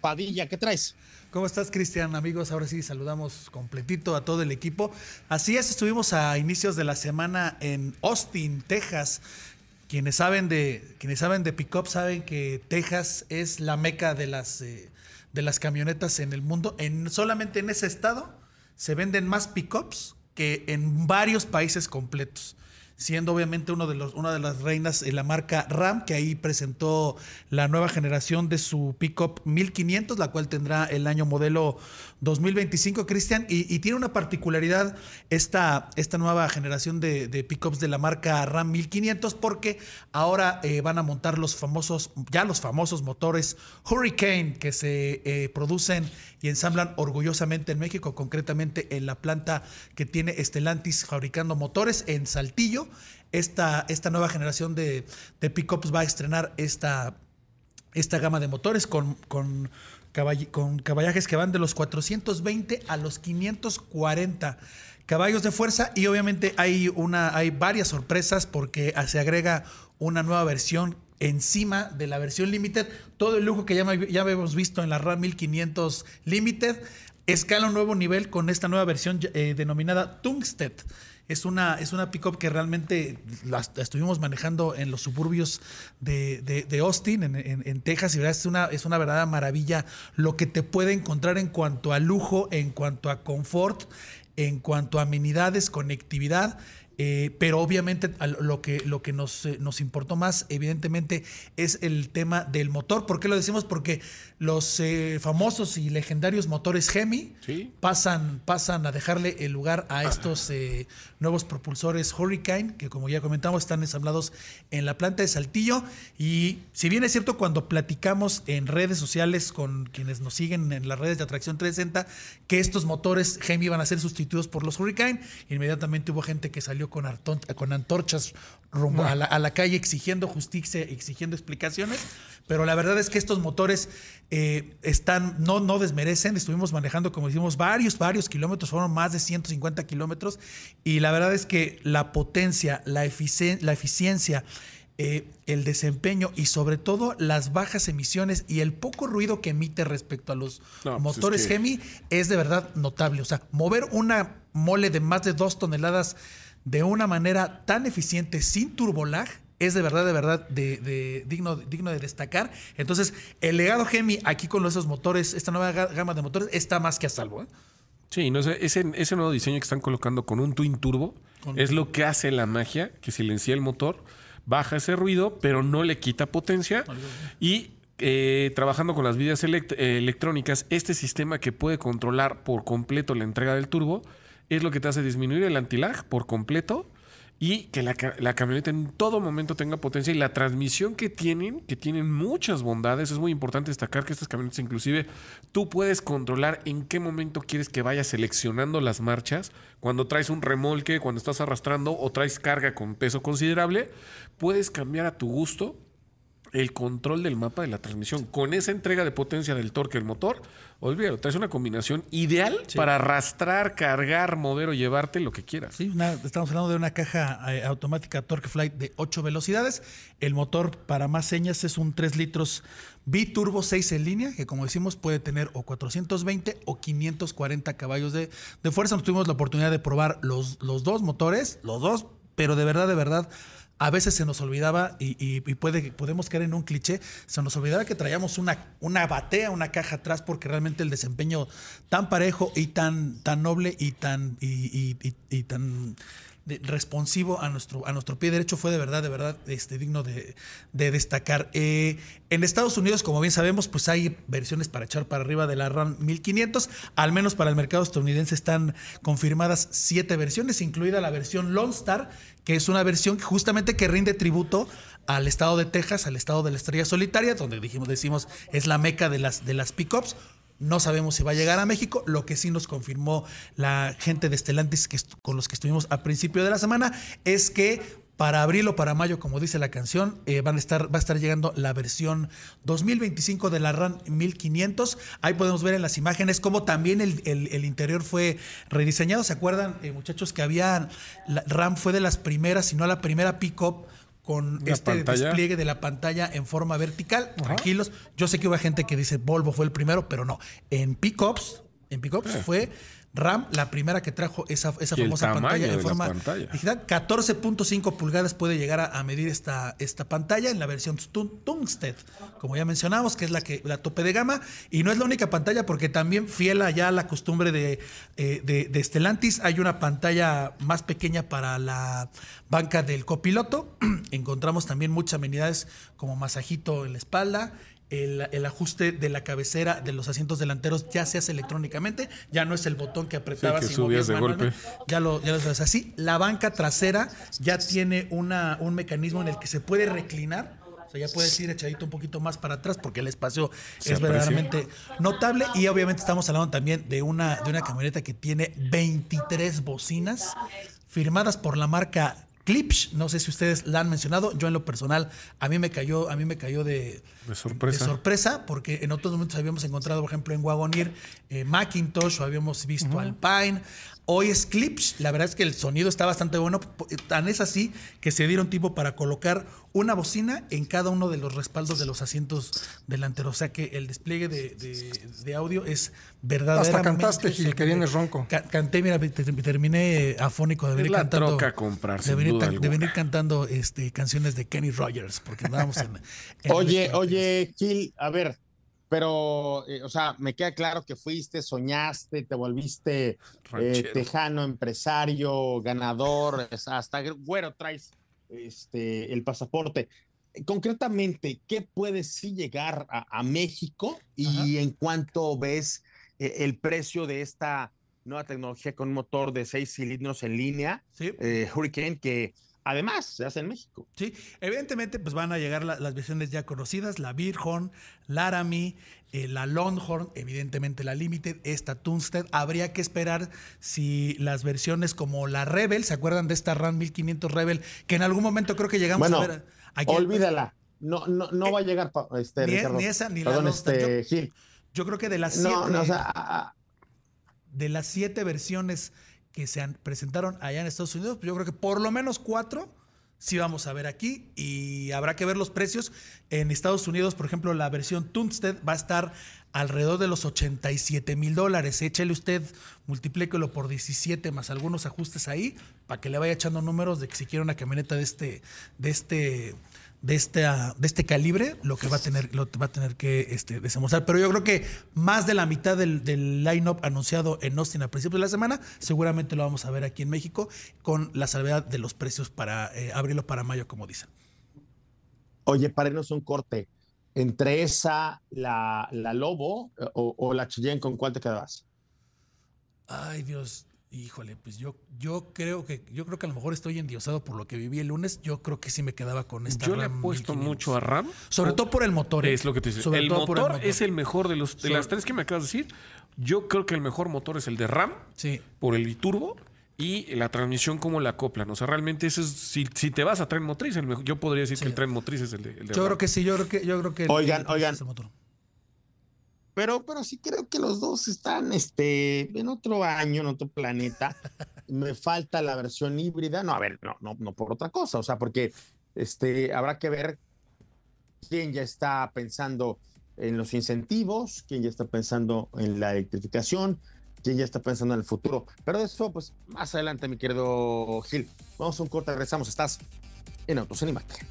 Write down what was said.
Padilla, ¿qué traes? ¿Cómo estás, Cristian? Amigos, ahora sí saludamos completito a todo el equipo. Así es, estuvimos a inicios de la semana en Austin, Texas. Quienes saben de, quienes saben de saben que Texas es la meca de las, eh, de las camionetas en el mundo. En, solamente en ese estado se venden más pickups que en varios países completos siendo obviamente uno de los, una de las reinas en la marca Ram, que ahí presentó la nueva generación de su pickup 1500, la cual tendrá el año modelo 2025, Cristian, y, tiene una particularidad esta, esta nueva generación de, de, pickups de la marca Ram 1500, porque ahora eh, van a montar los famosos, ya los famosos motores Hurricane que se eh, producen y ensamblan orgullosamente en México, concretamente en la planta que tiene Estelantis fabricando motores en Saltillo. Esta, esta nueva generación de, pickups va a estrenar esta, esta gama de motores con, con, con caballajes que van de los 420 a los 540 caballos de fuerza y obviamente hay, una, hay varias sorpresas porque se agrega una nueva versión encima de la versión Limited. Todo el lujo que ya, ya hemos visto en la RAM 1500 Limited escala un nuevo nivel con esta nueva versión eh, denominada Tungsten. Es una, es una pickup que realmente la, estuvimos manejando en los suburbios de, Austin, en, Texas, y verdad, es una, es una verdadera maravilla lo que te puede encontrar en cuanto a lujo, en cuanto a confort, en cuanto a amenidades, conectividad. Eh, pero obviamente lo que, lo que nos, eh, nos importó más, evidentemente, es el tema del motor. ¿Por qué lo decimos? Porque los eh, famosos y legendarios motores Hemi pasan, pasan a dejarle el lugar a estos nuevos propulsores Hurricane, que como ya comentamos, están ensamblados en la planta de Saltillo. Y si bien es cierto, cuando platicamos en redes sociales con quienes nos siguen en las redes de Atracción 360, que estos motores Hemi van a ser sustituidos por los Hurricane, inmediatamente hubo gente que salió con, con antorchas rumbo a, la, calle exigiendo justicia, exigiendo explicaciones. Pero la verdad es que estos motores eh, están, no, no desmerecen. Estuvimos manejando, como decimos, varios, varios kilómetros, fueron más de 150 kilómetros. Y la verdad es que la potencia, la, la eficiencia, eh, el desempeño y sobre todo las bajas emisiones y el poco ruido que emite respecto a los pues motores Hemi es de verdad notable. O sea, mover una mole de más de dos toneladas de una manera tan eficiente sin turbolag es de verdad, de verdad, de, digno, digno de destacar. Entonces, el legado Gemi aquí con esos motores, esta nueva gama de motores, está más que a salvo. ¿eh? Sí, no ese, ese nuevo diseño que están colocando con un Twin Turbo es lo que hace la magia, que silencia el motor, baja ese ruido, pero no le quita potencia. Y eh, trabajando con las vías electrónicas, este sistema que puede controlar por completo la entrega del turbo, es lo que te hace disminuir el antilag por completo y que la, camioneta en todo momento tenga potencia y la transmisión que tienen, que tienen muchas bondades, es muy importante destacar que estas camionetas inclusive tú puedes controlar en qué momento quieres que vaya seleccionando las marchas, cuando traes un remolque, cuando estás arrastrando o traes carga con peso considerable, puedes cambiar a tu gusto el control del mapa de la transmisión. Con esa entrega de potencia del torque del motor, olvídalo, traes una combinación ideal para arrastrar, cargar, mover o llevarte lo que quieras. Sí, estamos hablando de una caja eh, automática Torque Flight de 8 velocidades. El motor, para más señas, es un 3 litros biturbo 6 en línea, que como decimos puede tener o 420 o 540 caballos de, de fuerza. Nos tuvimos la oportunidad de probar los, los dos motores, los dos, pero de verdad, de verdad a veces se nos olvidaba, y, puede, podemos caer en un cliché, se nos olvidaba que traíamos una, una batea, una caja atrás, porque realmente el desempeño tan parejo y tan, tan noble y tan, y, tan responsivo a nuestro, a nuestro pie derecho fue de verdad, de verdad este, digno de, destacar. Eh, en Estados Unidos, como bien sabemos, pues hay versiones para echar para arriba de la RAM 1500, al menos para el mercado estadounidense están confirmadas siete versiones, incluida la versión Lone Star, que es una versión justamente que rinde tributo al estado de Texas, al estado de la estrella solitaria, donde dijimos, decimos es la meca de las, de las pickups. No sabemos si va a llegar a México. Lo que sí nos confirmó la gente de Stellantis que con los que estuvimos a principio de la semana es que para abril o para mayo, como dice la canción, eh, van a estar, va a estar llegando la versión 2025 de la RAM 1500. Ahí podemos ver en las imágenes cómo también el, interior fue rediseñado. ¿Se acuerdan, eh, muchachos, que había, RAM fue de las primeras, si no la primera pick-up con este despliegue de la pantalla en forma vertical. Tranquilos, yo sé que hubo gente que dice Volvo fue el primero, pero no. En Pickups, en Pickups eh. fue RAM, la primera que trajo esa, esa famosa pantalla en forma digital. 14.5 pulgadas puede llegar a, medir esta, esta pantalla en la versión Tungsten, como ya mencionamos, que es la, que, la tope de gama. Y no es la única pantalla, porque también fiel allá a la costumbre de, eh, de, de Stellantis, hay una pantalla más pequeña para la banca del copiloto. Encontramos también muchas amenidades como masajito en la espalda el, ajuste de la cabecera de los asientos delanteros ya se hace electrónicamente, ya no es el botón que apretabas y subías de golpe. Ya lo, ya lo sabes así. La banca trasera ya tiene una, un mecanismo en el que se puede reclinar. O sea, ya puedes ir echadito un poquito más para atrás porque el espacio es verdaderamente notable. Y obviamente estamos hablando también de una, de una camioneta que tiene 23 bocinas firmadas por la marca Clips, no sé si ustedes la han mencionado, yo en lo personal a mí me cayó, a mí me cayó de, sorpresa. sorpresa, porque en otros momentos habíamos encontrado, por ejemplo, en Wagoneer eh, Macintosh o habíamos visto Alpine. Hoy es Clips, la verdad es que el sonido está bastante bueno, tan es así que se dieron tiempo para colocar una bocina en cada uno de los respaldos de los asientos delanteros, o sea que el despliegue de, audio es verdaderamente... Hasta cantaste, Gil, que vienes ronco. canté, mira, terminé afónico de venir cantando... comprar, de venir, de venir cantando este, canciones de Kenny Rogers, porque andábamos en... oye, oye, Gil, a ver, pero, eh, o sea, me queda claro que fuiste, soñaste, te volviste eh, tejano, empresario, ganador, hasta güero traes este, el pasaporte. Concretamente, ¿qué puede sí llegar a, México y en cuánto ves eh, el precio de esta nueva tecnología con un motor de seis cilindros en línea, Hurricane, que además se hace en México. Sí, evidentemente pues van a llegar las versiones ya conocidas, la Bighorn, Laramie, eh, la Longhorn, evidentemente la Limited, esta Tunstead. Habría que esperar si las versiones como la Rebel, ¿se acuerdan de esta RAM 1500 Rebel? Que en algún momento creo que llegamos a ver. Aquí, olvídala. No, no, no va a llegar este, ni, Ricardo. ni esa ni la este, yo, yo, creo que de las siete, de las siete versiones que se presentaron allá en Estados Unidos, pues yo creo que por lo menos cuatro sí vamos a ver aquí y habrá que ver los precios. En Estados Unidos, por ejemplo, la versión Tunstead va a estar alrededor de los 87 mil dólares. Échele usted, multiplíquelo por 17 más algunos ajustes ahí para que le vaya echando números de que si quiere una camioneta de este, de este de, este, de este calibre lo que va a tener, lo va a tener que este, demostrar. Pero yo creo que más de la mitad del, del line-up anunciado en Austin a principios de la semana, seguramente lo vamos a ver aquí en México con la salvedad de los precios para eh, abril para mayo, como dicen. Oye, para irnos un corte. Entre esa, la, la Lobo eh, o, o la Cheyenne, ¿con cuál te quedabas? Ay, Dios. Híjole, pues yo, yo creo que yo creo que a lo mejor estoy endiosado por lo que viví el lunes. Yo creo que sí me quedaba con esta. Yo le he puesto mucho a RAM. Sobre todo por el motor. ¿eh? Es lo que te dice. El motor, es el mejor de los de las tres que me acabas de decir. Yo creo que el mejor motor es el de RAM. Sí. Por el biturbo y la transmisión como la acoplan. O sea, realmente eso es, si, te vas a tren motriz, yo podría decir que el tren motriz es el de, el Yo creo que sí, yo creo que yo creo que Oigan, oigan. Pero, pero sí creo que los dos están este, en otro año, en otro planeta. Me falta la versión híbrida. No, a ver, no, no, no por otra cosa. O sea, porque este, habrá que ver quién ya está pensando en los incentivos, quién ya está pensando en la electrificación, quién ya está pensando en el futuro. Pero eso, pues, más adelante, mi querido Gil. Vamos a un corte, regresamos. Estás en Autos en Imagen.